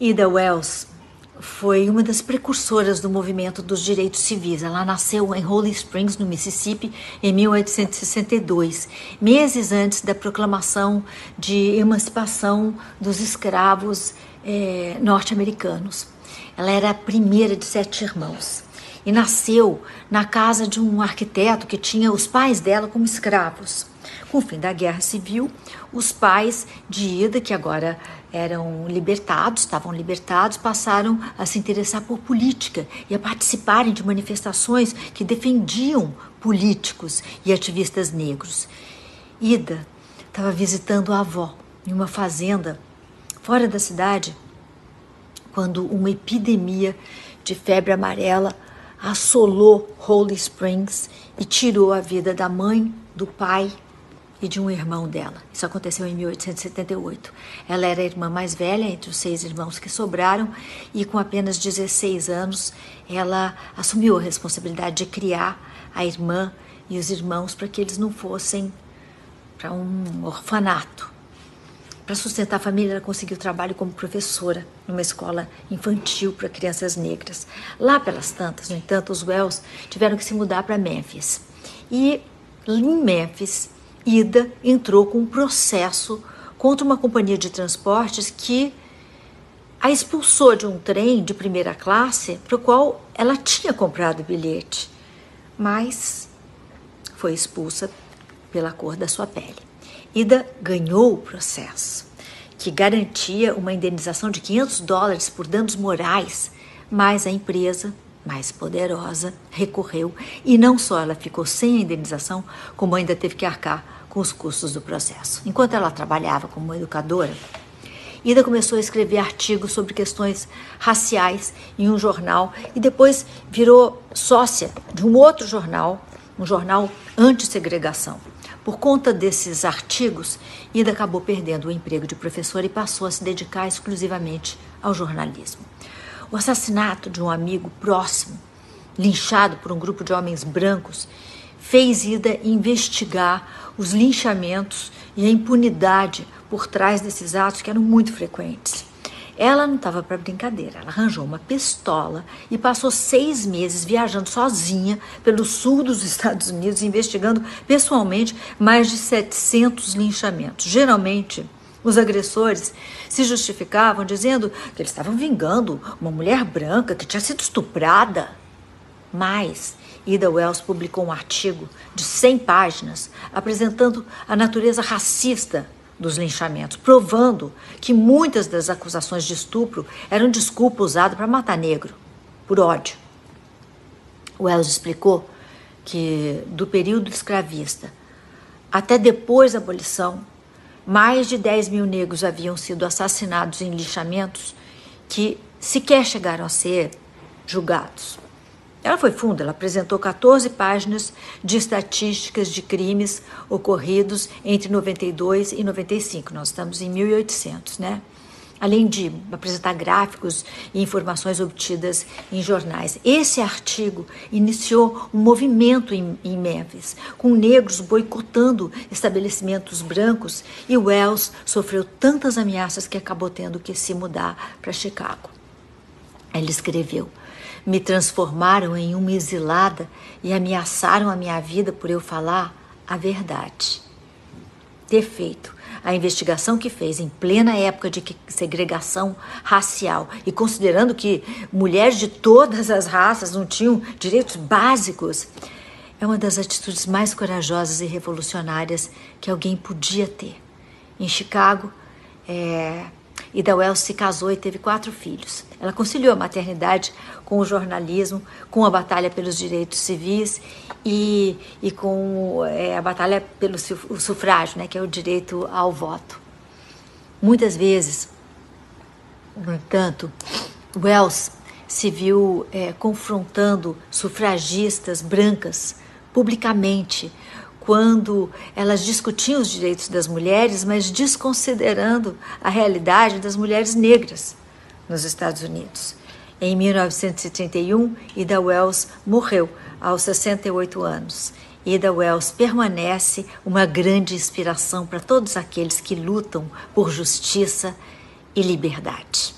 Ida Wells foi uma das precursoras do movimento dos direitos civis. Ela nasceu em Holy Springs, no Mississippi, em 1862, meses antes da proclamação de emancipação dos escravos eh, norte-americanos. Ela era a primeira de sete irmãos e nasceu na casa de um arquiteto que tinha os pais dela como escravos. Com o fim da Guerra Civil, os pais de Ida, que agora eram libertados, estavam libertados, passaram a se interessar por política e a participarem de manifestações que defendiam políticos e ativistas negros. Ida estava visitando a avó em uma fazenda fora da cidade quando uma epidemia de febre amarela assolou Holy Springs e tirou a vida da mãe, do pai e de um irmão dela. Isso aconteceu em 1878. Ela era a irmã mais velha entre os seis irmãos que sobraram e, com apenas 16 anos, ela assumiu a responsabilidade de criar a irmã e os irmãos para que eles não fossem para um orfanato. Para sustentar a família, ela conseguiu trabalho como professora numa escola infantil para crianças negras. Lá pelas tantas, no entanto, os Wells tiveram que se mudar para Memphis. E em Memphis, Ida entrou com um processo contra uma companhia de transportes que a expulsou de um trem de primeira classe para o qual ela tinha comprado o bilhete, mas foi expulsa pela cor da sua pele. Ida ganhou o processo, que garantia uma indenização de 500 dólares por danos morais, mas a empresa, mais poderosa, recorreu e não só ela ficou sem a indenização, como ainda teve que arcar com os custos do processo. Enquanto ela trabalhava como educadora, Ida começou a escrever artigos sobre questões raciais em um jornal e depois virou sócia de um outro jornal, um jornal anti-segregação. Por conta desses artigos, Ida acabou perdendo o emprego de professora e passou a se dedicar exclusivamente ao jornalismo. O assassinato de um amigo próximo, linchado por um grupo de homens brancos, fez Ida investigar os linchamentos e a impunidade por trás desses atos que eram muito frequentes. Ela não estava para brincadeira. Ela arranjou uma pistola e passou seis meses viajando sozinha pelo sul dos Estados Unidos, investigando pessoalmente mais de 700 linchamentos. Geralmente, os agressores se justificavam dizendo que eles estavam vingando uma mulher branca que tinha sido estuprada. Mas Ida Wells publicou um artigo de 100 páginas apresentando a natureza racista dos linchamentos, provando que muitas das acusações de estupro eram desculpa usada para matar negro, por ódio. Wells explicou que do período escravista até depois da abolição, mais de 10 mil negros haviam sido assassinados em linchamentos que sequer chegaram a ser julgados. Ela foi funda, ela apresentou 14 páginas de estatísticas de crimes ocorridos entre 92 e 95. Nós estamos em 1800, né? Além de apresentar gráficos e informações obtidas em jornais. Esse artigo iniciou um movimento em, em Memphis, com negros boicotando estabelecimentos brancos, e Wells sofreu tantas ameaças que acabou tendo que se mudar para Chicago. Ele escreveu: me transformaram em uma exilada e ameaçaram a minha vida por eu falar a verdade. Ter feito a investigação que fez em plena época de segregação racial e considerando que mulheres de todas as raças não tinham direitos básicos, é uma das atitudes mais corajosas e revolucionárias que alguém podia ter. Em Chicago, é, Ida Wells se casou e teve quatro filhos. Ela conciliou a maternidade com o jornalismo, com a batalha pelos direitos civis e, e com é, a batalha pelo sufrágio, né, que é o direito ao voto. Muitas vezes, no entanto, Wells se viu é, confrontando sufragistas brancas publicamente quando elas discutiam os direitos das mulheres, mas desconsiderando a realidade das mulheres negras nos Estados Unidos. Em 1931, Ida Wells morreu aos 68 anos. Ida Wells permanece uma grande inspiração para todos aqueles que lutam por justiça e liberdade.